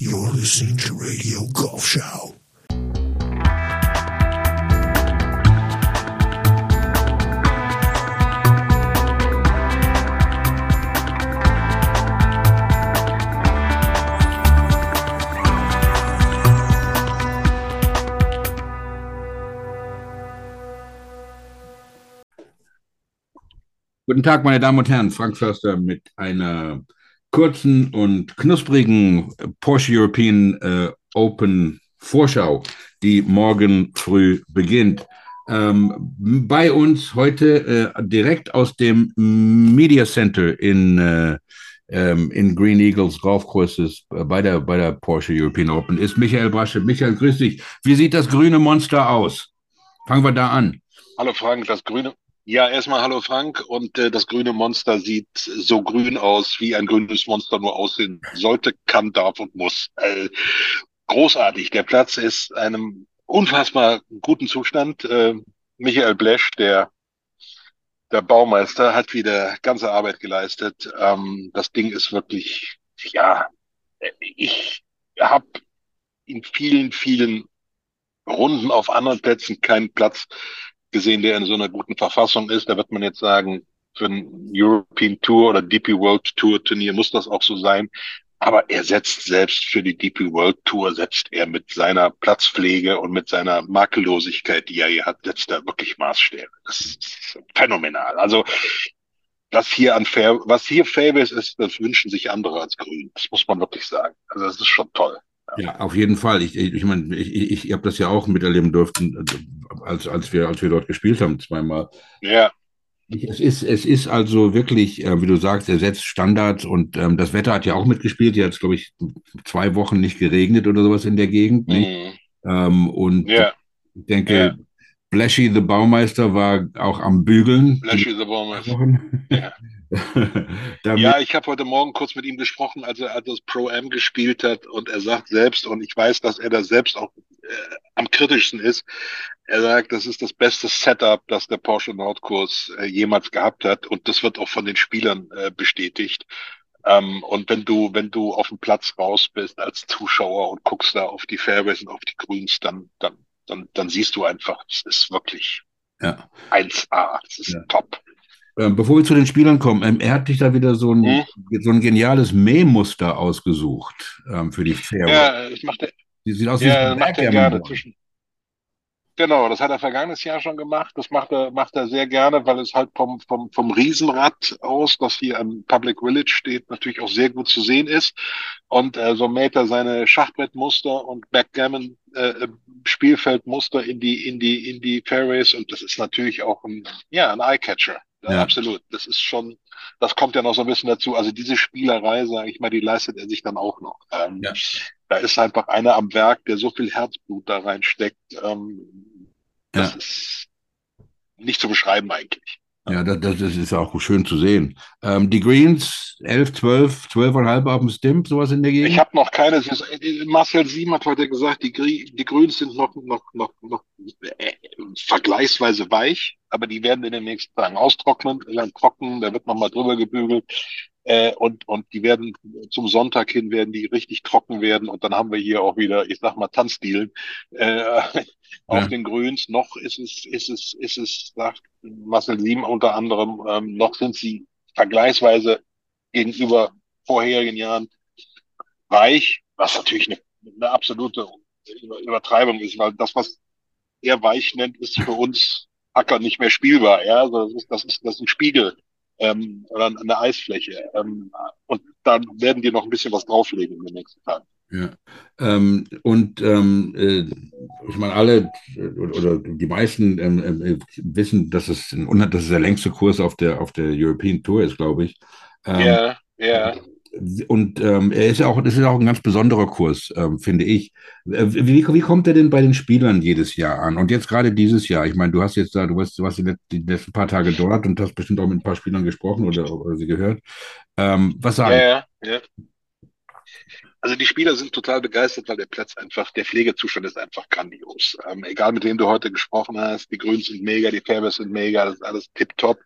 You're listening to Radio Golf Show. Guten Tag, meine Damen und Herren. Frank Förster mit einer kurzen und knusprigen Porsche European äh, Open Vorschau, die morgen früh beginnt. Ähm, bei uns heute äh, direkt aus dem Media Center in, äh, ähm, in Green Eagles Golfkurses äh, bei, der, bei der Porsche European Open ist Michael Brasche. Michael, grüß dich. Wie sieht das grüne Monster aus? Fangen wir da an. Hallo Frank, das grüne, ja, erstmal hallo Frank. Und äh, das grüne Monster sieht so grün aus, wie ein grünes Monster nur aussehen sollte, kann, darf und muss. Äh, großartig. Der Platz ist einem unfassbar guten Zustand. Äh, Michael Blesch, der, der Baumeister, hat wieder ganze Arbeit geleistet. Ähm, das Ding ist wirklich, ja, ich habe in vielen, vielen Runden auf anderen Plätzen keinen Platz gesehen, der in so einer guten Verfassung ist. Da wird man jetzt sagen, für ein European Tour oder DP World Tour Turnier muss das auch so sein. Aber er setzt selbst für die DP World Tour, setzt er mit seiner Platzpflege und mit seiner Makellosigkeit, die er hier hat, setzt er wirklich Maßstäbe. Das ist phänomenal. Also, was hier an Fair, was hier Fairways ist, das wünschen sich andere als Grün. Das muss man wirklich sagen. Also, das ist schon toll. Ja, auf jeden Fall. Ich, ich, ich meine, ich, ich, ich habe das ja auch miterleben dürfen, als, als, wir, als wir dort gespielt haben, zweimal. Ja. Es ist, es ist also wirklich, äh, wie du sagst, er setzt Standards und ähm, das Wetter hat ja auch mitgespielt. Hier hat es, glaube ich, zwei Wochen nicht geregnet oder sowas in der Gegend. Mhm. Ähm, und ja. ich denke, ja. Blashy the Baumeister war auch am Bügeln. Blashy the Baumeister. Ja. ja, ich habe heute Morgen kurz mit ihm gesprochen, als er das Pro-Am gespielt hat und er sagt selbst, und ich weiß, dass er da selbst auch äh, am kritischsten ist, er sagt, das ist das beste Setup, das der Porsche Nordkurs äh, jemals gehabt hat und das wird auch von den Spielern äh, bestätigt. Ähm, und wenn du, wenn du auf dem Platz raus bist als Zuschauer und guckst da auf die Fairways und auf die Grüns, dann, dann, dann, dann siehst du einfach, es ist wirklich ja. 1A, es ist ja. top. Ähm, bevor wir zu den Spielern kommen, ähm, er hat dich da wieder so ein, hm? so ein geniales Mähmuster ausgesucht ähm, für die Fairway. Ja, ich machte, die sieht aus wie ja, macht er gerne zwischen. Genau, das hat er vergangenes Jahr schon gemacht. Das macht er, macht er sehr gerne, weil es halt vom, vom, vom Riesenrad aus, das hier am Public Village steht, natürlich auch sehr gut zu sehen ist. Und äh, so mäht er seine Schachbrettmuster und Backgammon äh, Spielfeldmuster in die, in die, in die Fairways. Und das ist natürlich auch ein, ja, ein Eyecatcher. Ja, ja, absolut. Das ist schon, das kommt ja noch so ein bisschen dazu. Also diese Spielerei, sage ich mal, die leistet er sich dann auch noch. Ähm, ja. Da ist einfach einer am Werk, der so viel Herzblut da reinsteckt. Ähm, das ja. ist nicht zu beschreiben eigentlich. Ja, das, das ist auch schön zu sehen. Ähm, die Greens 11, 12, 12,5 auf dem Stimp, sowas in der Gegend? Ich habe noch keine. Marcel Sieben hat heute gesagt, die, die Greens sind noch, noch, noch, noch äh, vergleichsweise weich, aber die werden in den nächsten Tagen austrocknen, dann trocken, da wird nochmal drüber gebügelt. Äh, und, und die werden zum Sonntag hin werden die richtig trocken werden und dann haben wir hier auch wieder, ich sag mal, Tanzdielen äh, auf ja. den Grüns. Noch ist es, ist es, ist es, sagt Marcel Sieben unter anderem, ähm, noch sind sie vergleichsweise gegenüber vorherigen Jahren weich, was natürlich eine, eine absolute Übertreibung ist, weil das, was er weich nennt, ist für uns Acker nicht mehr spielbar. Ja, also das ist, das ist, das ist ein Spiegel ähm, oder eine Eisfläche. Ähm, und dann werden die noch ein bisschen was drauflegen in den nächsten Tagen. Ja. Ähm, und ähm, äh, ich meine, alle oder die meisten ähm, äh, wissen, dass es, ein, dass es der längste Kurs auf der, auf der European Tour ist, glaube ich. Ähm, ja, ja. Und ähm, er ist ja auch, das ist auch ein ganz besonderer Kurs, ähm, finde ich. Äh, wie, wie kommt er denn bei den Spielern jedes Jahr an? Und jetzt gerade dieses Jahr. Ich meine, du hast jetzt da, du warst, du warst die letzten paar Tage dort und hast bestimmt auch mit ein paar Spielern gesprochen oder, oder sie gehört. Ähm, was sagen? Ja, ja. Also die Spieler sind total begeistert, weil der Platz einfach, der Pflegezustand ist einfach grandios. Ähm, egal mit wem du heute gesprochen hast, die Grüns sind mega, die Fairways sind mega, das ist alles tipptopp.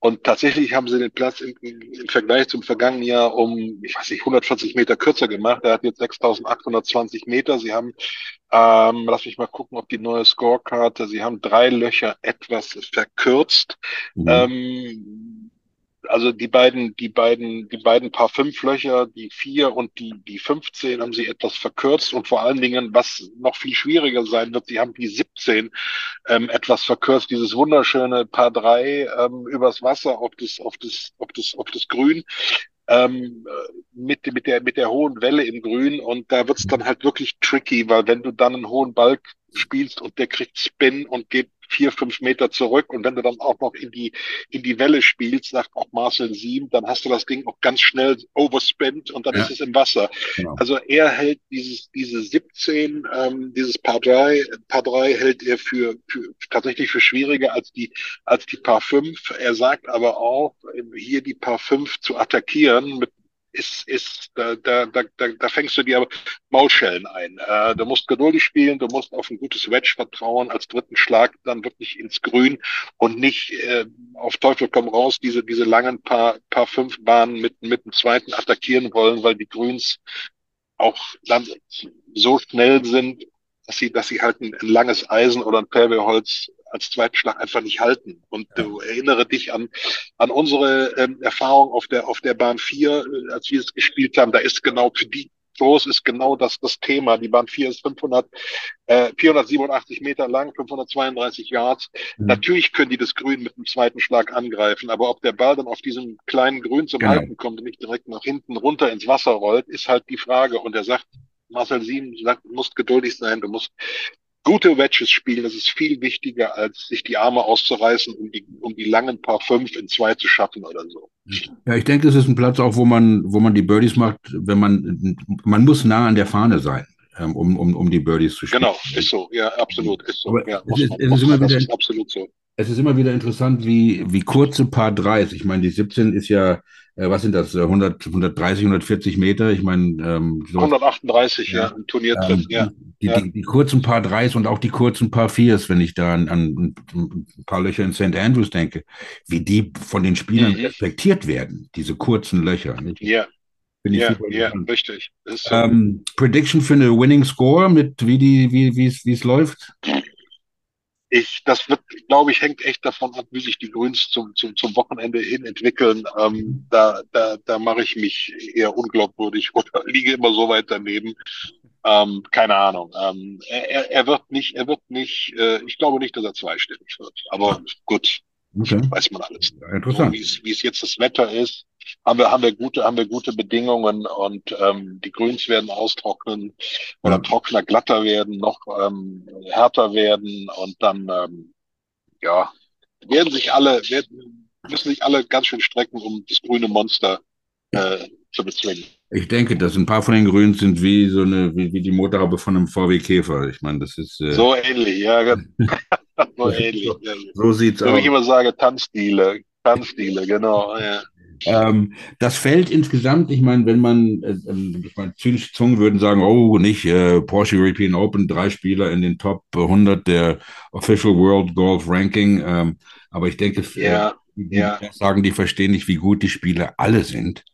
Und tatsächlich haben sie den Platz im, im Vergleich zum vergangenen Jahr um, ich weiß nicht, 140 Meter kürzer gemacht. Er hat jetzt 6.820 Meter. Sie haben, ähm, lass mich mal gucken, ob die neue Scorekarte, sie haben drei Löcher etwas verkürzt. Mhm. Ähm, also die beiden, die beiden, die beiden Paar fünf Löcher, die vier und die, die 15 haben sie etwas verkürzt und vor allen Dingen, was noch viel schwieriger sein wird, sie haben die 17 ähm, etwas verkürzt, dieses wunderschöne Paar drei ähm, übers Wasser auf das, auf das, auf das, auf das Grün. Ähm, mit, mit, der, mit der hohen Welle im Grün und da wird's dann halt wirklich tricky, weil wenn du dann einen hohen Balk spielst und der kriegt Spin und geht vier, fünf Meter zurück und wenn du dann auch noch in die, in die Welle spielst, sagt auch Marcel Sieben, dann hast du das Ding auch ganz schnell overspent und dann ja. ist es im Wasser. Genau. Also er hält dieses, diese 17, ähm, dieses Paar 3, Paar 3 hält er für, für, tatsächlich für schwieriger als die, als die Paar 5. Er sagt aber auch, hier die Paar 5 zu attackieren mit ist, ist, da, da, da, da fängst du dir Maulschellen ein. Äh, du musst geduldig spielen, du musst auf ein gutes Wedge vertrauen, als dritten Schlag dann wirklich ins Grün und nicht äh, auf Teufel komm raus diese, diese langen paar, paar fünf Bahnen mit, mit dem zweiten attackieren wollen, weil die Grüns auch dann so schnell sind, dass sie, dass sie halt ein, ein langes Eisen oder ein Perwehrholz als zweiten Schlag einfach nicht halten. Und ja. du erinnere dich an, an unsere ähm, Erfahrung auf der, auf der Bahn 4, äh, als wir es gespielt haben. Da ist genau für die Kurs ist genau das, das Thema. Die Bahn 4 ist 500, äh, 487 Meter lang, 532 Yards. Mhm. Natürlich können die das Grün mit dem zweiten Schlag angreifen, aber ob der Ball dann auf diesem kleinen Grün zum genau. Halten kommt und nicht direkt nach hinten runter ins Wasser rollt, ist halt die Frage. Und er sagt, Marcel Sieben sagt, du musst geduldig sein, du musst gute Wedges spielen, das ist viel wichtiger, als sich die Arme auszureißen, um die, um die langen Paar fünf in zwei zu schaffen oder so. Ja, ich denke, es ist ein Platz auch, wo man, wo man die Birdies macht, wenn man, man muss nah an der Fahne sein, um, um, um die Birdies zu spielen. Genau, ist so, ja, absolut, ist so. Ja, es, ist, es ist immer wieder, ist absolut so. Es ist immer wieder interessant, wie, wie kurze Paar Dreis, ich meine, die 17 ist ja, äh, was sind das, 100, 130, 140 Meter? Ich meine, ähm, so, 138, ja, ja im Turniertritt, ähm, ja. Die, ja. Die, die, kurzen Paar Dreis und auch die kurzen Paar Viers, wenn ich da an, an ein paar Löcher in St. Andrews denke, wie die von den Spielern mhm. respektiert werden, diese kurzen Löcher. Nicht? Ja. Ja, ja, richtig. So. Ähm, Prediction für eine Winning Score mit wie die, wie, wie es, wie es läuft? ich, das wird, glaube ich, hängt echt davon ab, wie sich die Grüns zum, zum, zum Wochenende hin entwickeln. Ähm, da da, da mache ich mich eher unglaubwürdig oder liege immer so weit daneben. Ähm, keine Ahnung. Ähm, er, er wird nicht, er wird nicht, äh, ich glaube nicht, dass er zweistellig wird. Aber gut, okay. weiß man alles. Ja, interessant. So, wie es jetzt das Wetter ist, haben wir, haben wir gute, haben wir gute Bedingungen und ähm, die Grüns werden austrocknen oder ja. trockener, glatter werden, noch ähm, härter werden und dann ähm, ja werden sich alle, werden, müssen sich alle ganz schön strecken, um das grüne Monster äh, zu bezwingen. Ich denke, dass ein paar von den Grünen sind wie so eine, wie, wie die Motorhaube von einem VW Käfer. Ich meine, das ist. Äh, so ähnlich, ja. so ähnlich. So, sieht's aus. Wie ich immer sage, Tanzstile. Tanzstile, genau. Ja. Ähm, das Feld insgesamt, ich meine, wenn man, äh, ähm, ich meine, zynische Zungen würden sagen, oh, nicht äh, Porsche European Open, drei Spieler in den Top 100 der Official World Golf Ranking. Ähm, aber ich denke, ja, die, ja. sagen, die verstehen nicht, wie gut die Spieler alle sind.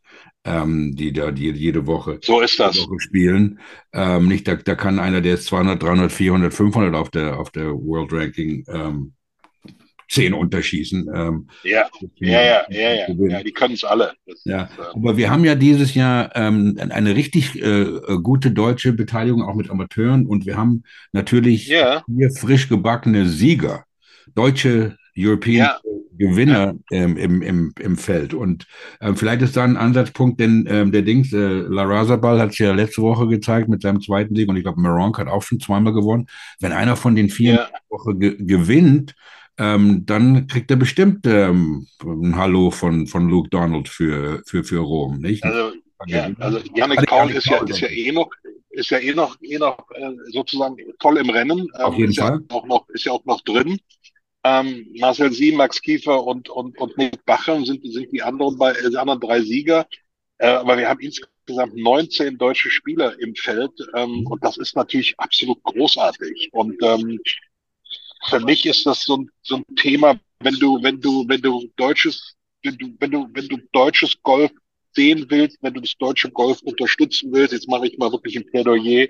Ähm, die da die jede Woche, so ist das. Woche spielen. Ähm, nicht, da, da kann einer, der ist 200, 300, 400, 500 auf der, auf der World Ranking ähm, zehn unterschießen. Ähm, ja, ja, ja, ja, ja, ja, die können es alle. Das ja, ist, äh, aber wir haben ja dieses Jahr ähm, eine richtig äh, gute deutsche Beteiligung auch mit Amateuren und wir haben natürlich ja. hier frisch gebackene Sieger, deutsche European ja. Gewinner ähm, im, im, im Feld. Und ähm, vielleicht ist da ein Ansatzpunkt, denn ähm, der Dings, äh, La Razabal hat es ja letzte Woche gezeigt mit seinem zweiten Sieg und ich glaube, Maronk hat auch schon zweimal gewonnen. Wenn einer von den vier ja. Woche ge gewinnt, ähm, dann kriegt er bestimmt ähm, ein Hallo von, von Luke Donald für, für, für Rom, nicht? Also, ja, also Janik Paul ist ja, ist ja eh noch, ist ja eh noch, eh noch äh, sozusagen voll im Rennen. Ähm, Auf jeden ist Fall. Ja auch noch, ist ja auch noch drin. Ähm, Marcel Sie, Max Kiefer und, und, und Nick Bachem sind, sind die anderen, bei, die anderen drei Sieger. Äh, aber wir haben insgesamt insgesamt 19 deutsche Spieler im Feld ähm, und das ist natürlich absolut großartig. Und ähm, für mich ist das so ein, so ein Thema, wenn du, wenn du, wenn du deutsches, wenn du, wenn du, wenn du deutsches Golf sehen willst, wenn du das deutsche Golf unterstützen willst, jetzt mache ich mal wirklich ein Plädoyer,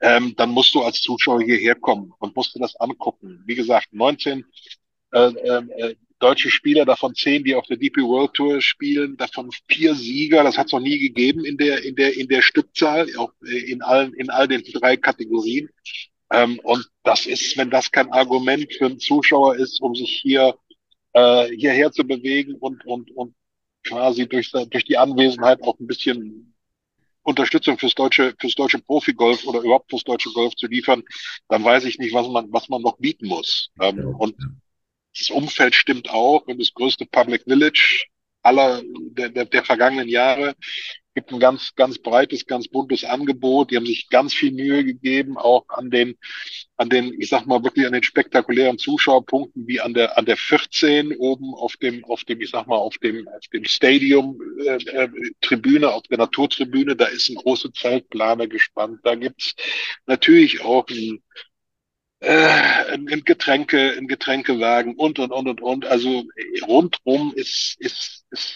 ähm, dann musst du als Zuschauer hierher kommen und musst dir das angucken. Wie gesagt, 19 äh, äh, deutsche Spieler, davon zehn, die auf der DP World Tour spielen, davon vier Sieger, das hat es noch nie gegeben in der, in der, in der Stückzahl, auch äh, in allen, in all den drei Kategorien. Ähm, und das ist, wenn das kein Argument für einen Zuschauer ist, um sich hier äh, hierher zu bewegen und, und, und quasi durch, durch die Anwesenheit auch ein bisschen Unterstützung fürs deutsche, fürs deutsche Profigolf oder überhaupt fürs deutsche Golf zu liefern, dann weiß ich nicht, was man, was man noch bieten muss. Ähm, und das Umfeld stimmt auch und das größte Public Village aller der, der, der vergangenen Jahre gibt ein ganz, ganz breites, ganz buntes Angebot. Die haben sich ganz viel Mühe gegeben, auch an den, an den, ich sag mal wirklich an den spektakulären Zuschauerpunkten wie an der, an der 14 oben auf dem, auf dem, ich sag mal, auf dem, auf dem Stadium äh, äh, Tribüne, auf der Naturtribüne. Da ist ein große Zeltplane gespannt. Da gibt's natürlich auch ein äh, ein Getränke, ein Getränkewagen und und und und und. Also rundrum ist, ist, ist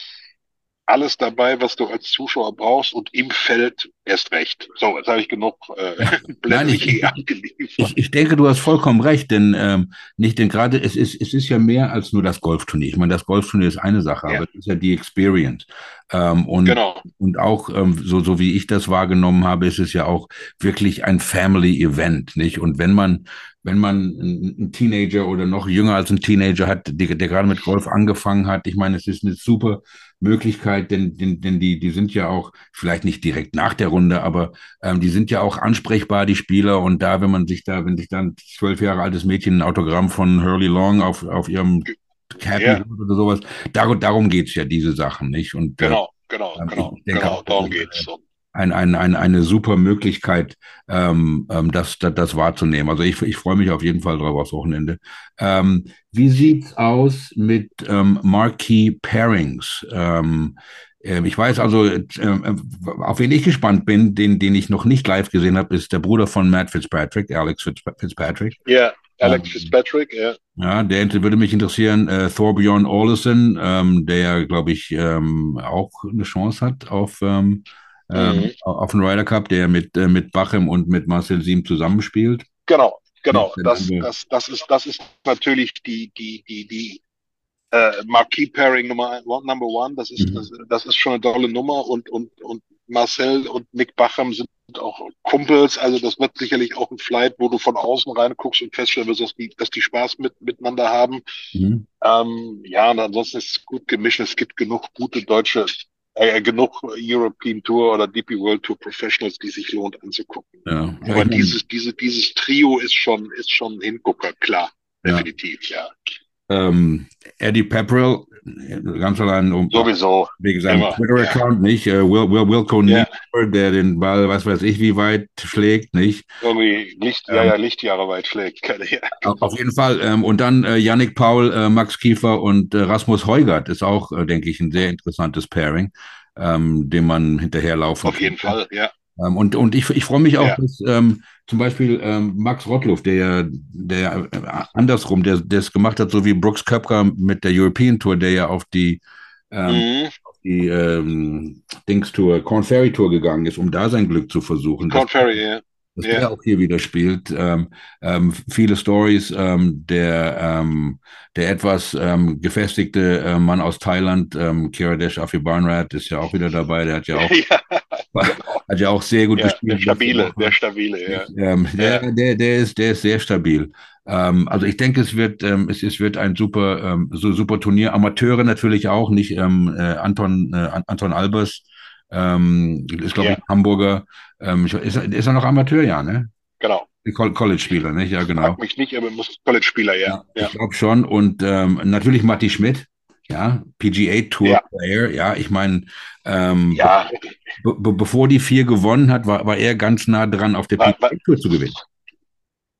alles dabei, was du als Zuschauer brauchst und im Feld erst recht. So, jetzt habe ich genug äh, Nein, ich, ich, ich, denke, du hast vollkommen recht, denn ähm, nicht denn gerade es ist es ist ja mehr als nur das Golfturnier. Ich meine, das Golfturnier ist eine Sache, ja. aber es ist ja die Experience. Ähm, und genau. und auch ähm, so so wie ich das wahrgenommen habe, ist es ja auch wirklich ein Family Event, nicht? Und wenn man wenn man einen Teenager oder noch jünger als ein Teenager hat, der, der gerade mit Golf angefangen hat, ich meine, es ist eine super Möglichkeit, denn, denn, denn die, die sind ja auch, vielleicht nicht direkt nach der Runde, aber ähm, die sind ja auch ansprechbar, die Spieler. Und da, wenn man sich da, wenn sich dann zwölf Jahre altes Mädchen ein Autogramm von Hurley Long auf, auf ihrem Cap ja. oder sowas, darum, darum geht's ja, diese Sachen, nicht? Und, äh, genau, genau, äh, genau, genau, darum geht's. So ein, ein, ein, eine super Möglichkeit, ähm, ähm, das, das, das wahrzunehmen. Also ich, ich freue mich auf jeden Fall drauf aufs Wochenende. Ähm, wie sieht's aus mit ähm, Marquee Pairings? Ähm, äh, ich weiß also, äh, auf wen ich gespannt bin, den, den ich noch nicht live gesehen habe, ist der Bruder von Matt Fitzpatrick, Alex Fitzpatrick. Ja, yeah, Alex ähm, Fitzpatrick, ja. Ja, der würde mich interessieren, äh, Thorbjorn Olesen, ähm, der, glaube ich, ähm, auch eine Chance hat auf ähm, ähm, mhm. auf dem Ryder Cup, der mit, äh, mit Bachem und mit Marcel Siem zusammenspielt. Genau, genau. Das, das, das, ist, das ist natürlich die, die, die, die äh, Marquis Pairing Nummer one, Number One. Das ist, mhm. das, das ist schon eine tolle Nummer und, und, und Marcel und Nick Bachem sind auch Kumpels, also das wird sicherlich auch ein Flight, wo du von außen reinguckst und feststellen wirst, dass die, dass die Spaß mit, miteinander haben. Mhm. Ähm, ja, und ansonsten ist es gut gemischt. Es gibt genug gute deutsche äh, genug European Tour oder DP World Tour Professionals, die sich lohnt anzugucken. Ja. Aber dieses, diese, dieses Trio ist schon, ist schon ein Hingucker, klar. Ja. Definitiv, ja. Ähm, Eddie Pepperell, ganz allein um sowieso wegen seinem Twitter-Account, ja. nicht? Uh, Will, Will, Wilco ja. der den Ball, was weiß ich, wie weit schlägt, nicht? Irgendwie Licht, ähm, ja, ja, Lichtjahre weit schlägt. Auf jeden Fall. Ähm, und dann äh, Yannick Paul, äh, Max Kiefer und äh, Rasmus Heugert ist auch, äh, denke ich, ein sehr interessantes Pairing, ähm, dem man hinterherlaufen Auf jeden Fall, ja. Ähm, und, und ich, ich freue mich auch, dass ähm, zum Beispiel ähm, Max Rottluff, der, der äh, andersrum, der es gemacht hat, so wie Brooks Köpker mit der European Tour, der ja auf die, ähm, mhm. auf die ähm, Dings Tour, Corn Ferry Tour gegangen ist, um da sein Glück zu versuchen. Corn Ferry, ja dass yeah. der auch hier wieder spielt. Ähm, ähm, viele Stories. Ähm, der, der etwas gefestigte äh, Mann aus Thailand, ähm, Kiradesh Afibanrat, ist ja auch wieder dabei. Der hat ja auch, ja, hat ja auch sehr gut ja, gespielt. Der stabile, der stabile, ja. Ähm, der, der, der, ist, der ist sehr stabil. Ähm, also ich denke, es wird, ähm, es, es wird ein super, ähm, so super Turnier. Amateure natürlich auch, nicht ähm, äh, Anton, äh, Anton Albers ähm, ist, glaube ja. ich, Hamburger. Ähm, ist, ist er noch Amateur, ja, ne? Genau. College-Spieler, nicht? Ja, genau. Frag mich nicht, aber muss College-Spieler, ja. ja. Ich glaube schon. Und ähm, natürlich Matti Schmidt, ja, PGA Tour ja. Player, ja, ich meine, ähm, ja. be bevor die vier gewonnen hat, war, war er ganz nah dran, auf der war, PGA Tour zu gewinnen.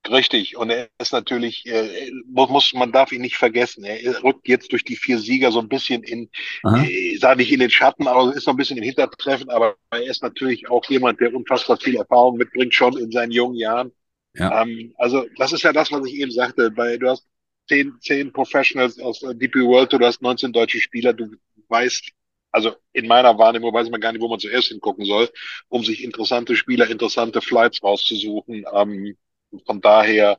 Richtig, und er ist natürlich, äh, muss, man darf ihn nicht vergessen. Er rückt jetzt durch die vier Sieger so ein bisschen in, äh, sage ich in den Schatten, aber ist noch ein bisschen im Hintertreffen, aber er ist natürlich auch jemand, der unfassbar viel Erfahrung mitbringt, schon in seinen jungen Jahren. Ja. Ähm, also, das ist ja das, was ich eben sagte. Bei, du hast zehn, zehn Professionals aus DP World, du hast 19 deutsche Spieler, du weißt, also in meiner Wahrnehmung weiß man gar nicht, wo man zuerst hingucken soll, um sich interessante Spieler, interessante Flights rauszusuchen. Ähm, von daher,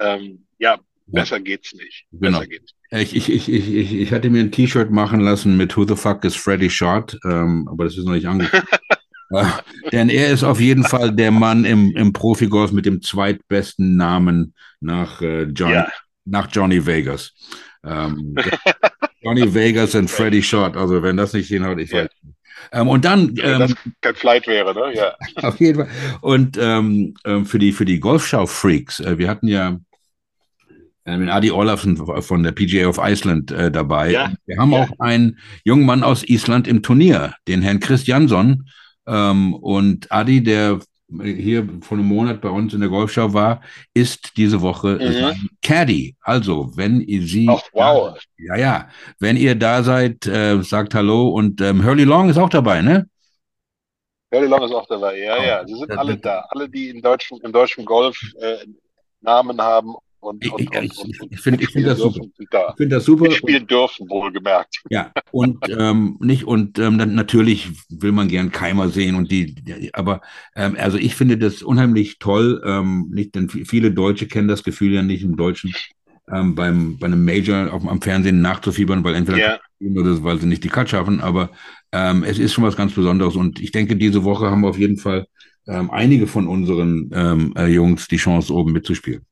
ähm, ja, besser geht's nicht. Genau. Besser geht's Ich, ich, ich, ich, ich hatte mir ein T-Shirt machen lassen mit Who the fuck is Freddy Short, ähm, aber das ist noch nicht angekommen. äh, denn er ist auf jeden Fall der Mann im, im Profigolf mit dem zweitbesten Namen nach, äh, Johnny, ja. Nach Johnny Vegas. Ähm, Johnny Vegas und Freddy Short, also wenn das nicht hinhaut, ich ja. weiß nicht. Ähm, und dann. Ähm, das kein Flight wäre, ne? Ja. Auf jeden Fall. Und ähm, ähm, für die, für die Golfschau-Freaks, äh, wir hatten ja äh, mit Adi Olafsen von der PGA of Iceland äh, dabei. Ja. Wir haben ja. auch einen jungen Mann aus Island im Turnier, den Herrn Christiansson. Ähm, und Adi, der hier vor einem Monat bei uns in der Golfschau war, ist diese Woche mhm. Caddy. Also, wenn ihr sie, Ach, wow. ja, ja, wenn ihr da seid, äh, sagt Hallo und ähm, Hurley Long ist auch dabei, ne? Hurley Long ist auch dabei, ja, oh, ja. Sie sind alle da. Alle, die im deutschen, im deutschen Golf äh, Namen haben und, und, ich, ich, und, ich finde find das, super. Da. Ich finde das super. Die spielen dürfen, wohlgemerkt. Ja, und ähm, nicht, und ähm, dann, natürlich will man gern Keimer sehen und die, die aber ähm, also ich finde das unheimlich toll, ähm, nicht, denn viele Deutsche kennen das Gefühl ja nicht im Deutschen. Ähm, beim, bei einem Major auf, am Fernsehen nachzufiebern, weil entweder ja. oder weil sie nicht die Cut schaffen, aber ähm, es ist schon was ganz Besonderes und ich denke, diese Woche haben wir auf jeden Fall einige von unseren äh, Jungs die Chance, oben mitzuspielen.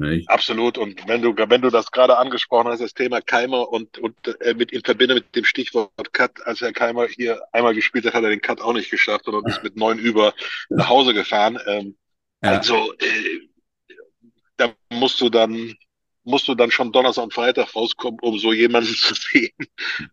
Nicht? Absolut. Und wenn du, wenn du das gerade angesprochen hast, das Thema Keimer und, und äh, mit in Verbindung mit dem Stichwort Cut, als Herr Keimer hier einmal gespielt hat, hat er den Cut auch nicht geschafft, sondern ist mit neun über nach Hause gefahren. Ähm, ja. Also äh, da musst du dann musst du dann schon Donnerstag und Freitag rauskommen, um so jemanden zu sehen.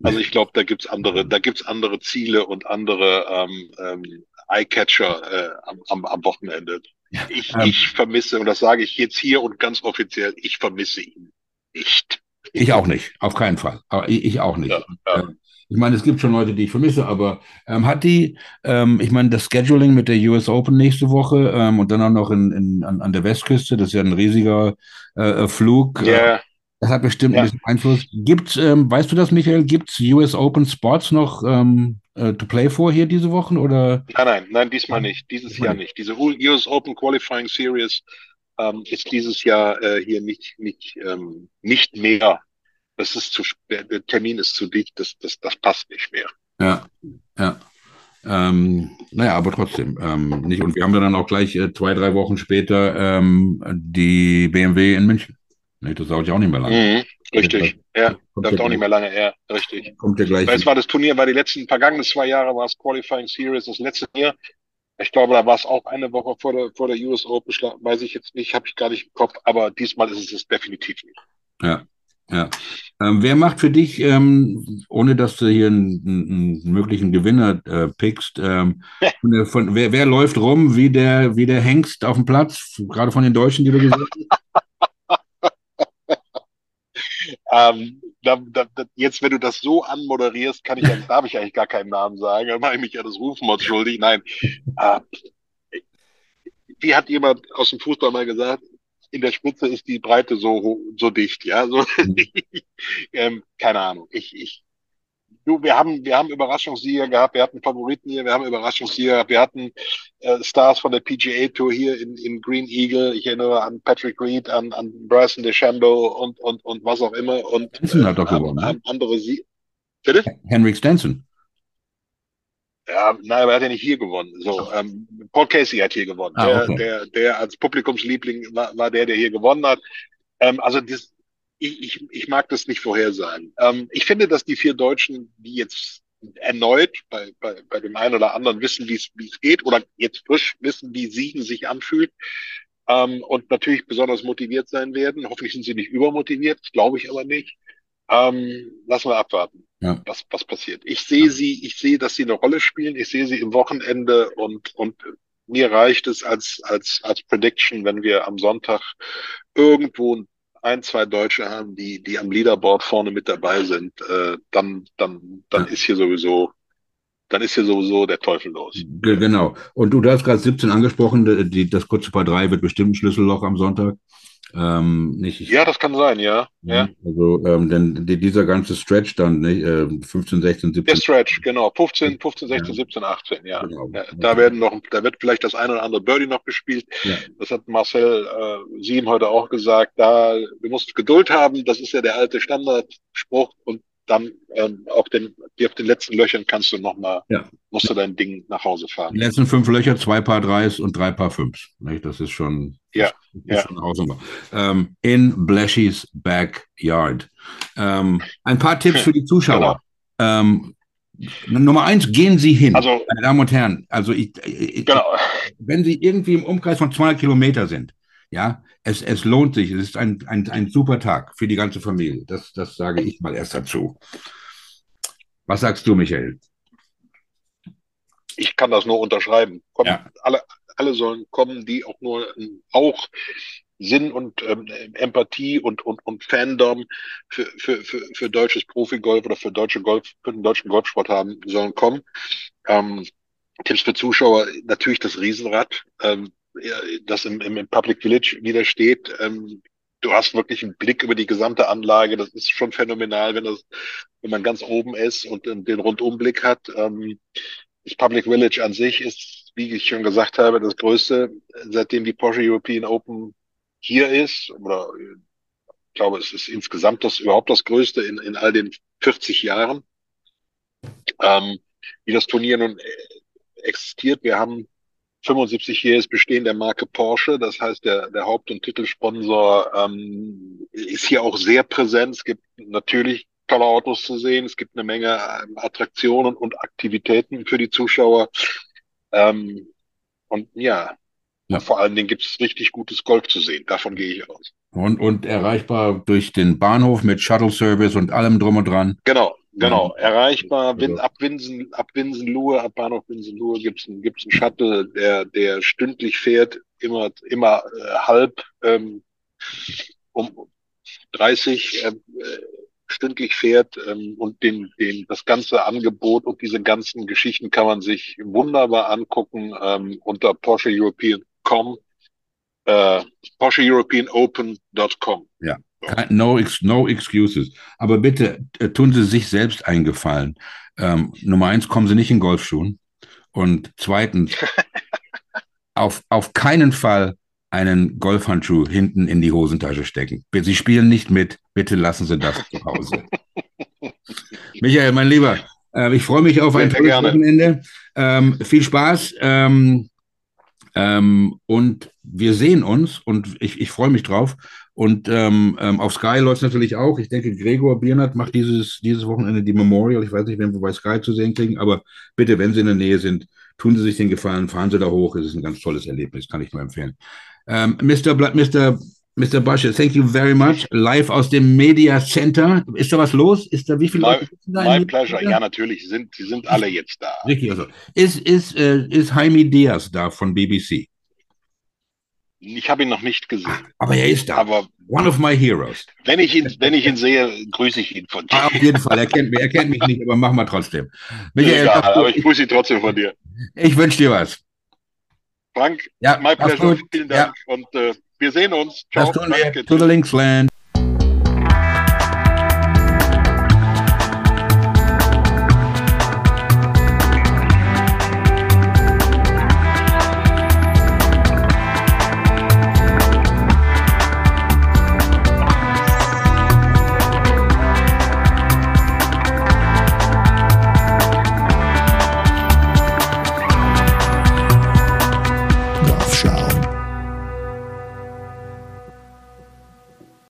Also ich glaube, da gibt's andere, da gibt's andere Ziele und andere ähm, ähm, Eyecatcher äh, am, am, am Wochenende. Ich, ähm, ich vermisse, und das sage ich jetzt hier und ganz offiziell, ich vermisse ihn nicht. Ich auch nicht, auf keinen Fall. Aber ich, ich auch nicht. Ja, ja. Ähm, ich meine, es gibt schon Leute, die ich vermisse, aber ähm, hat die, ähm, ich meine, das Scheduling mit der US Open nächste Woche ähm, und dann auch noch in, in, an, an der Westküste, das ist ja ein riesiger äh, äh Flug. Yeah. Äh, das hat bestimmt ja. ein bisschen Einfluss. Gibt, ähm, weißt du das, Michael, gibt es US Open Sports noch ähm, äh, to play vor hier diese Wochen? Oder? Nein, nein, nein, diesmal nicht. Dieses Jahr nicht. Diese US Open Qualifying Series ähm, ist dieses Jahr äh, hier nicht, nicht, ähm, nicht mehr. Das ist zu der Termin ist zu dicht, das, das, das passt nicht mehr. Ja, ja. Ähm, naja, aber trotzdem ähm, nicht. Und wir haben dann auch gleich äh, zwei, drei Wochen später ähm, die BMW in München. Nee, das dauert ja auch nicht mehr lange. Mhm, richtig, ja, dauert auch nicht mehr lange, ja, richtig. Kommt ja gleich. Weil es war das Turnier, war die letzten vergangenen zwei Jahre war es Qualifying Series, das letzte Jahr. Ich glaube, da war es auch eine Woche vor der, vor der US Open, weiß ich jetzt nicht, habe ich gar nicht im Kopf, aber diesmal ist es es definitiv nicht. Ja, ja. Ähm, wer macht für dich, ähm, ohne dass du hier einen, einen möglichen Gewinner äh, pickst, ähm, von, von, wer, wer läuft rum wie der, wie der Hengst auf dem Platz, gerade von den Deutschen, die du gesagt hast? Ähm, da, da, jetzt, wenn du das so anmoderierst, kann ich, darf ich eigentlich gar keinen Namen sagen. Dann mache ich mich ja das Rufmord schuldig. Nein. Äh, wie hat jemand aus dem Fußball mal gesagt? In der Spitze ist die Breite so so dicht, ja. So, mhm. ähm, keine Ahnung. Ich, ich Du, wir haben, wir haben Überraschungssieger gehabt, wir hatten Favoriten hier, wir haben Überraschungssieger gehabt, wir hatten äh, Stars von der PGA Tour hier in, in Green Eagle. Ich erinnere an Patrick Reed, an, an Bryson DeChambeau und, und, und was auch immer. Und Stenson hat doch gewonnen. Haben, andere Sie Bitte? Henrik Stenson. Ja, nein, aber er hat ja nicht hier gewonnen. So, ähm, Paul Casey hat hier gewonnen. Ah, okay. der, der, der als Publikumsliebling war, war der, der hier gewonnen hat. Ähm, also das, ich, ich, ich mag das nicht vorhersagen. Ähm, ich finde, dass die vier Deutschen, die jetzt erneut bei, bei, bei dem einen oder anderen wissen, wie es geht oder jetzt frisch wissen, wie Siegen sich anfühlt ähm, und natürlich besonders motiviert sein werden. Hoffentlich sind sie nicht übermotiviert, glaube ich aber nicht. Ähm, lassen wir abwarten, ja. was, was passiert. Ich sehe ja. sie, ich sehe, dass sie eine Rolle spielen. Ich sehe sie im Wochenende und, und mir reicht es als, als, als Prediction, wenn wir am Sonntag irgendwo ein, zwei Deutsche haben, die, die am Leaderboard vorne mit dabei sind, äh, dann, dann, dann ja. ist hier sowieso dann ist hier sowieso der Teufel los. Genau. Und du, du hast gerade 17 angesprochen, die, das kurze Paar 3 wird bestimmt ein Schlüsselloch am Sonntag. Ähm, nicht, ja, das kann sein, ja. ja. Also, ähm, denn dieser ganze Stretch dann, nicht, äh, 15, 16, 17. Der Stretch, genau. 15, 15 16, ja. 17, 18, ja. Genau. ja. Da werden noch, da wird vielleicht das eine oder andere Birdie noch gespielt. Ja. Das hat Marcel äh, Sieben heute auch gesagt. Da, wir mussten Geduld haben. Das ist ja der alte Standardspruch. Und dann ähm, auch den, auf den letzten Löchern kannst du nochmal, ja. musst du dein Ding nach Hause fahren. Die letzten fünf Löcher, zwei Paar Dreis und drei Paar Fünfs. Nicht? Das ist schon, ja. Ja. Ähm, in Blashy's Backyard. Ähm, ein paar Tipps für die Zuschauer. Genau. Ähm, Nummer eins, gehen Sie hin, also, meine Damen und Herren. Also ich, ich, genau. wenn Sie irgendwie im Umkreis von 200 Kilometer sind, ja, es, es lohnt sich. Es ist ein, ein, ein super Tag für die ganze Familie. Das, das sage ich mal erst dazu. Was sagst du, Michael? Ich kann das nur unterschreiben. Kommen, ja. alle, alle sollen kommen, die auch nur auch Sinn und ähm, Empathie und, und, und Fandom für, für, für, für deutsches Profigolf oder für deutsche Golf, für den deutschen Golfsport haben, sollen kommen. Ähm, Tipps für Zuschauer, natürlich das Riesenrad. Ähm, das im, im Public Village wieder steht. Ähm, du hast wirklich einen Blick über die gesamte Anlage. Das ist schon phänomenal, wenn das, wenn man ganz oben ist und den Rundumblick hat. Ähm, das Public Village an sich ist, wie ich schon gesagt habe, das größte, seitdem die Porsche European Open hier ist. Oder ich glaube, es ist insgesamt das überhaupt das größte in, in all den 40 Jahren. Ähm, wie das Turnier nun äh, existiert. Wir haben 75-jähriges Bestehen der Marke Porsche. Das heißt, der, der Haupt- und Titelsponsor ähm, ist hier auch sehr präsent. Es gibt natürlich tolle Autos zu sehen. Es gibt eine Menge ähm, Attraktionen und Aktivitäten für die Zuschauer. Ähm, und ja, ja. vor allen Dingen gibt es richtig gutes Golf zu sehen. Davon gehe ich aus. Und, und erreichbar durch den Bahnhof mit Shuttle Service und allem drum und dran. Genau, Genau, erreichbar. Win, ab Winsen, ab Winsenlohe, ab Bahnhof Winsenlohe gibt's ein, gibt's ein Shuttle, der, der stündlich fährt, immer, immer äh, halb ähm, um 30 äh, stündlich fährt ähm, und den, den, das ganze Angebot und diese ganzen Geschichten kann man sich wunderbar angucken ähm, unter Porsche European.com, äh, Porsche European Open.com. Ja. No, no excuses. Aber bitte äh, tun Sie sich selbst einen Gefallen. Ähm, Nummer eins, kommen Sie nicht in Golfschuhen. Und zweitens, auf, auf keinen Fall einen Golfhandschuh hinten in die Hosentasche stecken. Sie spielen nicht mit. Bitte lassen Sie das zu Hause. Michael, mein Lieber, äh, ich freue mich auf ein tolles Wochenende. Ähm, viel Spaß. Ähm, ähm, und wir sehen uns und ich, ich freue mich drauf. Und ähm, ähm, auf Sky läuft es natürlich auch. Ich denke, Gregor Biernert macht dieses, dieses Wochenende die Memorial. Ich weiß nicht, wenn wir bei Sky zu sehen kriegen, aber bitte, wenn Sie in der Nähe sind, tun Sie sich den Gefallen, fahren Sie da hoch. Es ist ein ganz tolles Erlebnis, kann ich nur empfehlen. Ähm, Mr. Bla Mr. Mr. Basche, thank you very much. Live aus dem Media Center. Ist da was los? Ist da wie viele Leute My, da? My pleasure. Ja, natürlich. Sie sind, sie sind alle jetzt da. Richtig, also. Ist, ist, äh, ist Jaime Diaz da von BBC? Ich habe ihn noch nicht gesehen. Aber er ist da. Aber One of my heroes. Wenn ich ihn, wenn ich ihn sehe, grüße ich ihn von dir. Ah, auf jeden Fall. Er kennt mich, er kennt mich nicht, aber machen wir trotzdem. Michael, Egal, aber ich grüße ihn trotzdem von dir. Ich wünsche dir was. Frank, ja, my pleasure. Vielen Dank. Ja. Und äh, wir sehen uns. Ciao. Das tun wir. To the Linksland.